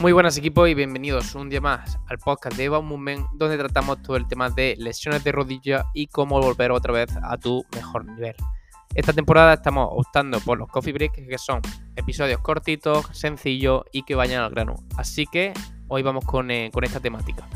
Muy buenas equipos y bienvenidos un día más al podcast de Eva Movement donde tratamos todo el tema de lesiones de rodilla y cómo volver otra vez a tu mejor nivel. Esta temporada estamos optando por los coffee breaks que son episodios cortitos, sencillos y que vayan al grano. Así que hoy vamos con, eh, con esta temática.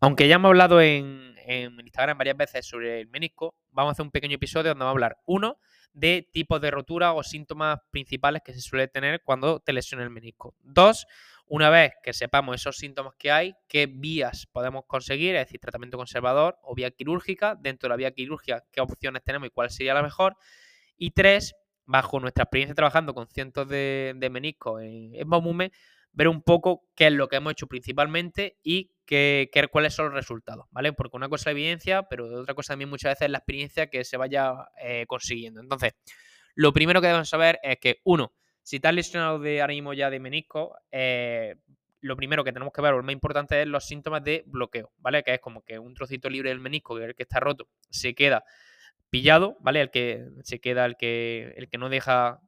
Aunque ya hemos hablado en, en Instagram varias veces sobre el menisco, vamos a hacer un pequeño episodio donde vamos a hablar, uno, de tipos de rotura o síntomas principales que se suele tener cuando te lesiona el menisco. Dos, una vez que sepamos esos síntomas que hay, qué vías podemos conseguir, es decir, tratamiento conservador o vía quirúrgica, dentro de la vía quirúrgica, qué opciones tenemos y cuál sería la mejor. Y tres, bajo nuestra experiencia trabajando con cientos de, meniscos en, en ver un poco qué es lo que hemos hecho principalmente y qué, cuáles son los resultados, ¿vale? Porque una cosa es la evidencia, pero otra cosa también muchas veces es la experiencia que se vaya eh, consiguiendo. Entonces, lo primero que debemos saber es que, uno, si estás lesionado de ahora ya de menisco, eh, lo primero que tenemos que ver, o lo más importante, es los síntomas de bloqueo, ¿vale? Que es como que un trocito libre del menisco, que es el que está roto, se queda pillado, ¿vale? El que se queda, el que, el que no deja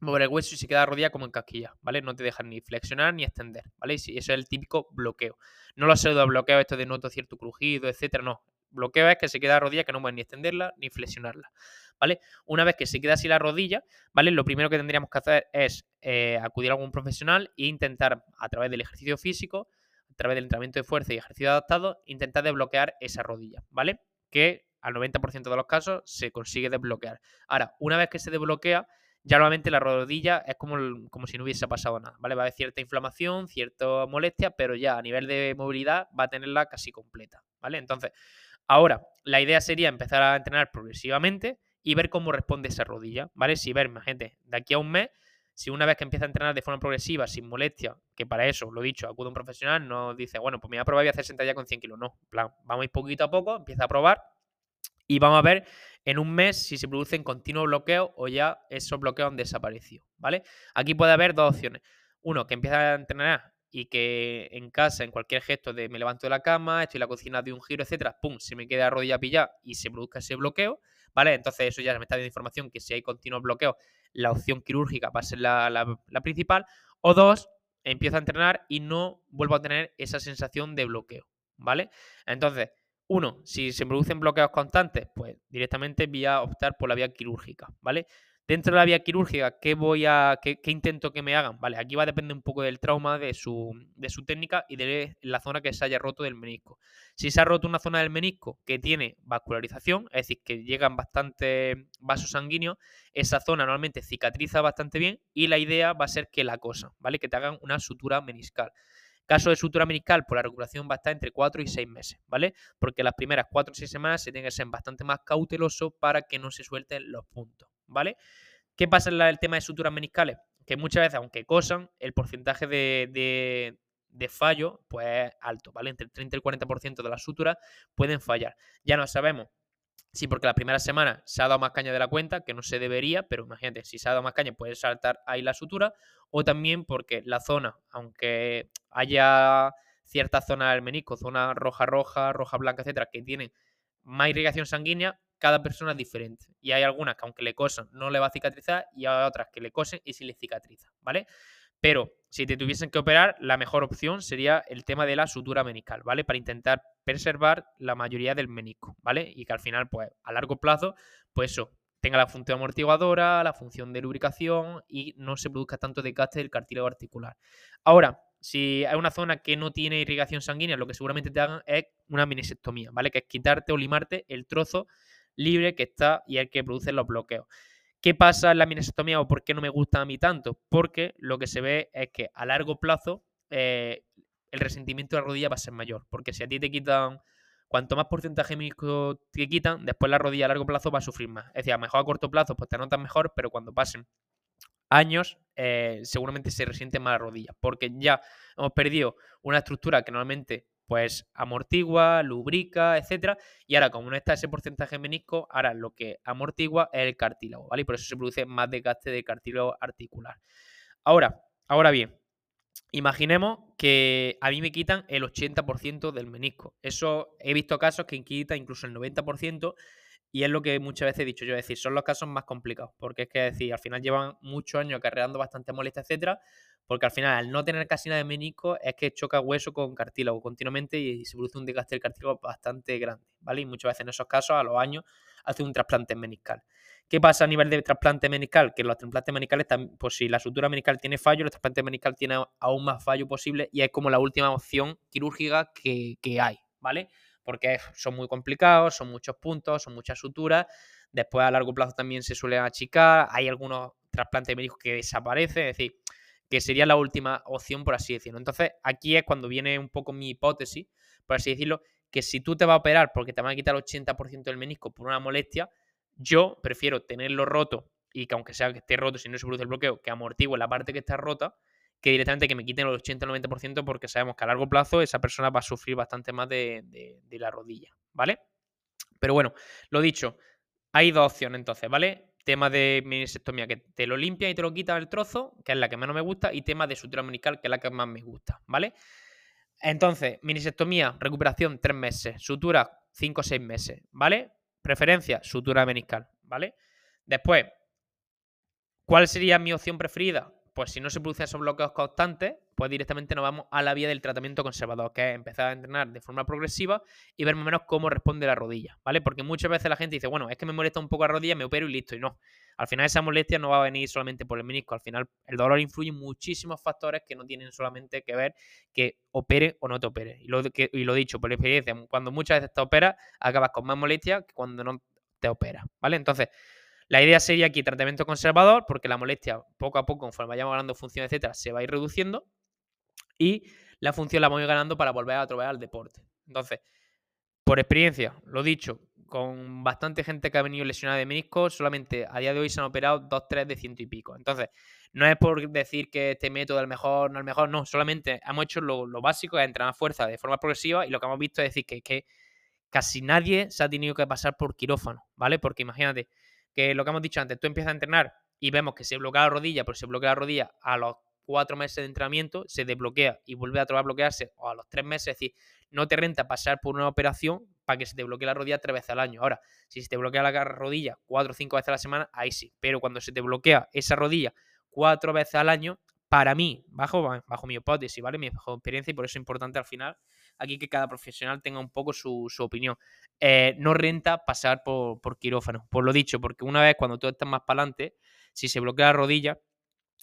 mover el hueso y se queda rodilla como en casquilla, ¿vale? No te dejan ni flexionar ni extender, ¿vale? Y eso es el típico bloqueo. No lo pseudo bloqueo, esto de noto cierto crujido, etcétera, no. Bloqueo es que se queda rodilla que no puedes ni extenderla ni flexionarla, ¿vale? Una vez que se queda así la rodilla, ¿vale? Lo primero que tendríamos que hacer es eh, acudir a algún profesional e intentar, a través del ejercicio físico, a través del entrenamiento de fuerza y ejercicio adaptado, intentar desbloquear esa rodilla, ¿vale? Que al 90% de los casos se consigue desbloquear. Ahora, una vez que se desbloquea, ya nuevamente la rodilla es como, como si no hubiese pasado nada, ¿vale? Va a haber cierta inflamación, cierta molestia, pero ya a nivel de movilidad va a tenerla casi completa, ¿vale? Entonces, ahora la idea sería empezar a entrenar progresivamente y ver cómo responde esa rodilla, ¿vale? Si ver, gente, de aquí a un mes, si una vez que empieza a entrenar de forma progresiva, sin molestia, que para eso, lo dicho, acude a un profesional, no dice, bueno, pues me voy a probar y voy a hacer sentadilla con 100 kilos, no, plan, vamos a ir poquito a poco, empieza a probar y vamos a ver en un mes si se producen continuos bloqueos o ya esos bloqueos han desaparecido, ¿vale? Aquí puede haber dos opciones. Uno, que empieza a entrenar y que en casa, en cualquier gesto de me levanto de la cama, estoy en la cocina de un giro, etcétera, pum, se me queda la rodilla pillada y se produzca ese bloqueo, ¿vale? Entonces eso ya me está dando información que si hay continuos bloqueos, la opción quirúrgica va a ser la, la principal. O dos, empiezo a entrenar y no vuelvo a tener esa sensación de bloqueo, ¿vale? Entonces, uno, si se producen bloqueos constantes, pues directamente voy a optar por la vía quirúrgica, ¿vale? Dentro de la vía quirúrgica, ¿qué voy a, qué, intento que me hagan? Vale, aquí va a depender un poco del trauma, de su, de su técnica y de la zona que se haya roto del menisco. Si se ha roto una zona del menisco que tiene vascularización, es decir, que llegan bastantes vasos sanguíneos, esa zona normalmente cicatriza bastante bien y la idea va a ser que la cosa, ¿vale? Que te hagan una sutura meniscal. Caso de sutura meniscal, pues la recuperación va a estar entre 4 y 6 meses, ¿vale? Porque las primeras 4 o 6 semanas se tiene que ser bastante más cauteloso para que no se suelten los puntos, ¿vale? ¿Qué pasa en el tema de suturas meniscales? Que muchas veces, aunque cosan, el porcentaje de, de, fallo pues es alto, ¿vale? Entre el 30 y el 40% de las suturas pueden fallar. Ya no sabemos Sí, porque la primera semana se ha dado más caña de la cuenta, que no se debería, pero imagínate, si se ha dado más caña puede saltar ahí la sutura, o también porque la zona, aunque haya cierta zona del menisco, zona roja roja, roja blanca, etcétera, que tienen más irrigación sanguínea, cada persona es diferente. Y hay algunas que aunque le cosen no le va a cicatrizar y hay otras que le cosen y sí le cicatriza, ¿vale? Pero si te tuviesen que operar, la mejor opción sería el tema de la sutura meniscal, ¿vale? Para intentar preservar la mayoría del menisco, ¿vale? Y que al final, pues a largo plazo, pues eso, tenga la función amortiguadora, la función de lubricación y no se produzca tanto desgaste del cartílago articular. Ahora, si hay una zona que no tiene irrigación sanguínea, lo que seguramente te hagan es una minisectomía, ¿vale? Que es quitarte o limarte el trozo libre que está y el que produce los bloqueos. ¿Qué pasa en la minisectomía o por qué no me gusta a mí tanto? Porque lo que se ve es que a largo plazo eh, el resentimiento de la rodilla va a ser mayor. Porque si a ti te quitan, cuanto más porcentaje menisco te quitan, después la rodilla a largo plazo va a sufrir más. Es decir, a lo mejor a corto plazo pues te notas mejor, pero cuando pasen años eh, seguramente se resiente más la rodilla. Porque ya hemos perdido una estructura que normalmente pues amortigua, lubrica, etcétera. Y ahora, como no está ese porcentaje menisco, ahora lo que amortigua es el cartílago, ¿vale? Por eso se produce más desgaste de cartílago articular. Ahora, ahora bien, imaginemos que a mí me quitan el 80% del menisco. Eso he visto casos que quitan incluso el 90% Y es lo que muchas veces he dicho yo, es decir, son los casos más complicados, porque es que, decir, al final llevan muchos años acarreando bastante molestia, etcétera, porque al final, al no tener casi nada de menisco, es que choca hueso con cartílago continuamente y se produce un desgaste del cartílago bastante grande, ¿vale? Y muchas veces en esos casos, a los años, hace un trasplante meniscal. ¿Qué pasa a nivel de trasplante meniscal? Que los trasplantes meniscales, pues si la sutura meniscal tiene fallo, el trasplante meniscal tiene aún más fallo posible y es como la última opción quirúrgica que, que hay, ¿vale? porque son muy complicados, son muchos puntos, son muchas suturas. Después a largo plazo también se suele achicar, hay algunos trasplantes médicos que desaparecen, es decir, que sería la última opción, por así decirlo. Entonces, aquí es cuando viene un poco mi hipótesis, por así decirlo, que si tú te vas a operar porque te van a quitar el 80% del menisco por una molestia, yo prefiero tenerlo roto y que aunque sea que esté roto, si no se produce el bloqueo, que amortigue la parte que está rota, que directamente que me quiten el 80 o 90% porque sabemos que a largo plazo esa persona va a sufrir bastante más de, la rodilla, ¿vale? Pero bueno, lo dicho, hay dos opciones entonces, ¿vale? Tema de menisectomía, que te lo limpia y te lo quita el trozo, que es la que menos me gusta, y tema de sutura meniscal, que es la que más me gusta, ¿vale? Entonces, minisectomía, recuperación, tres meses. Sutura, cinco o seis meses, ¿vale? Preferencia, sutura meniscal, ¿vale? Después, ¿cuál sería mi opción preferida? Pues si no se producen esos bloqueos constantes, pues directamente nos vamos a la vía del tratamiento conservador, que es empezar a entrenar de forma progresiva y ver más o menos cómo responde la rodilla, ¿vale? Porque muchas veces la gente dice, bueno, es que me molesta un poco la rodilla, me opero y listo, y no. Al final esa molestia no va a venir solamente por el menisco, al final el dolor influye en muchísimos factores que no tienen solamente que ver que opere o no te opere. Y lo, que, dicho por experiencia, cuando muchas veces te operas, acabas con más molestia que cuando no te operas, ¿vale? Entonces, la idea sería aquí tratamiento conservador, porque la molestia poco a poco, conforme vayamos ganando función, etcétera, se va a ir reduciendo. Y la función la vamos a ir ganando para volver a atravesar al deporte. Entonces, por experiencia, lo dicho, con bastante gente que ha venido lesionada de menisco, solamente a día de hoy se han operado dos, tres de ciento y pico. Entonces, no es por decir que este método es el mejor, no es el mejor, no, solamente hemos hecho lo, básico, es entrenar fuerza de forma progresiva y lo que hemos visto es decir que, que casi nadie se ha tenido que pasar por quirófano, ¿vale? Porque imagínate, que lo que hemos dicho antes, tú empiezas a entrenar y vemos que se bloquea la rodilla, pero se bloquea la rodilla a los cuatro meses de entrenamiento, se desbloquea y vuelve a a bloquearse o a los tres meses, es decir, no te renta pasar por una operación para que se te bloquee la rodilla tres veces al año. Ahora, si se te bloquea la rodilla cuatro o cinco veces a la semana, ahí sí, pero cuando se te bloquea esa rodilla cuatro veces al año, para mí, bajo, bajo mi hipótesis, ¿vale? Mi experiencia y por eso es importante al final aquí que cada profesional tenga un poco su, opinión. Eh, no renta pasar por, por, quirófano, por lo dicho, porque una vez cuando tú estás más para adelante, si se bloquea la rodilla,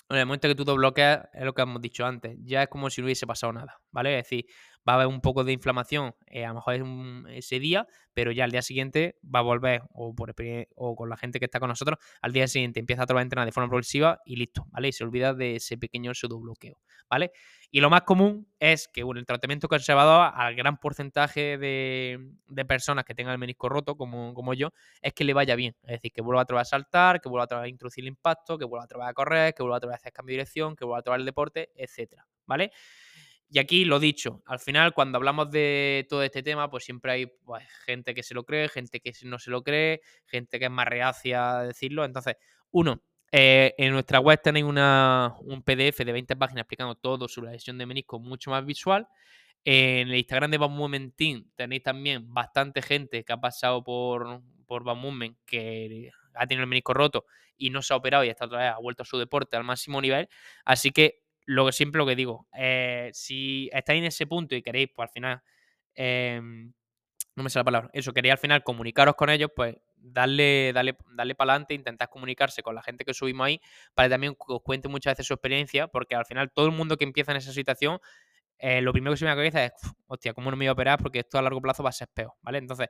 en el momento que tú te bloqueas, es lo que hemos dicho antes, ya es como si no hubiese pasado nada, ¿vale? Es decir, va a haber un poco de inflamación, eh, a lo mejor es ese día, pero ya al día siguiente va a volver, o, con la gente que está con nosotros, al día siguiente empieza a trabajar entrenar de forma progresiva y listo, ¿vale? Y se olvida de ese pequeño pseudo bloqueo, ¿vale? Y lo más común es que bueno, el tratamiento conservador al gran porcentaje de, personas que tengan el menisco roto, como, como, yo, es que le vaya bien. Es decir, que vuelva a trabajar a saltar, que vuelva a trabajar a introducir el impacto, que vuelva a trabajar a correr, que vuelva a trabajar a hacer cambio de dirección, que vuelva a trabajar el deporte, etcétera, ¿vale? Y aquí lo dicho, al final cuando hablamos de todo este tema, pues siempre hay pues, gente que se lo cree, gente que no se lo cree, gente que es más reacia a decirlo. Entonces, uno, eh, en nuestra web tenéis una, un PDF de 20 páginas explicando todo sobre la lesión de menisco mucho más visual. En el Instagram de Van Momentin tenéis también bastante gente que ha pasado por, por Van que ha tenido el menisco roto y no se ha operado y está otra vez, ha vuelto a su deporte al máximo nivel. Así que lo que siempre lo que digo, eh, si estáis en ese punto y queréis, pues al final, em, no me sale la palabra, eso, queréis al final comunicaros con ellos, pues darle, darle, darle para adelante, intentar comunicarse con la gente que subimos ahí, para que también os cuente muchas veces su experiencia, porque al final todo el mundo que empieza en esa situación, eh, lo primero que se me da cabeza es, hostia, ¿cómo no me voy a operar? Porque esto a largo plazo va a ser peor, ¿vale? Entonces,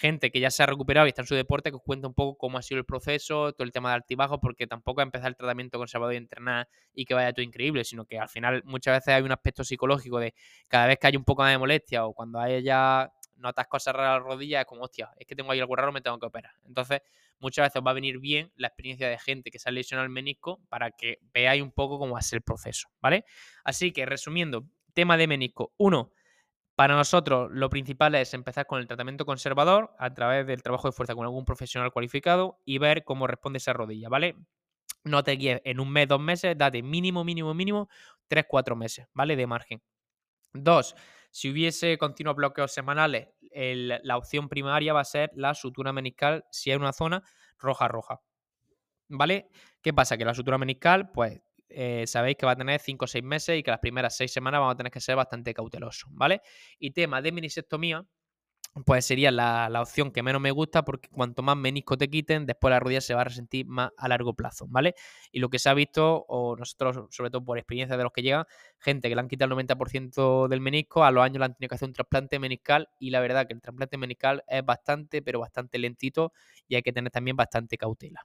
gente que ya se ha recuperado y está en su deporte, que os cuente un poco cómo ha sido el proceso, todo el tema de altibajos, porque tampoco empezar el tratamiento conservador y entrenar y que vaya todo increíble, sino que al final muchas veces hay un aspecto psicológico de cada vez que hay un poco más de molestia o cuando hay ya notas cosas raras en la rodilla, es como, hostia, es que tengo ahí algo raro, me tengo que operar. Entonces, muchas veces va a venir bien la experiencia de gente que se ha lesionado el menisco para que veáis un poco cómo va a ser el proceso, ¿vale? Así que, resumiendo, tema de menisco. Uno, para nosotros lo principal es empezar con el tratamiento conservador a través del trabajo de fuerza con algún profesional cualificado y ver cómo responde esa rodilla, ¿vale? No te guíes en un mes, dos meses, date mínimo, mínimo, mínimo, tres, cuatro meses, ¿vale? De margen. Dos, si hubiese continuos bloqueos semanales, la opción primaria va a ser la sutura meniscal si hay una zona roja roja. ¿Vale? ¿Qué pasa? Que la sutura meniscal, pues eh, sabéis que va a tener 5 o 6 meses y que las primeras 6 semanas vamos a tener que ser bastante cautelosos, ¿vale? Y tema de minisectomía, pues sería la, opción que menos me gusta porque cuanto más menisco te quiten, después la rodilla se va a resentir más a largo plazo, ¿vale? Y lo que se ha visto, o nosotros, sobre todo por experiencia de los que llegan, gente que le han quitado el 90% del menisco, a los años le han tenido que hacer un trasplante meniscal y la verdad que el trasplante meniscal es bastante, pero bastante lentito y hay que tener también bastante cautela.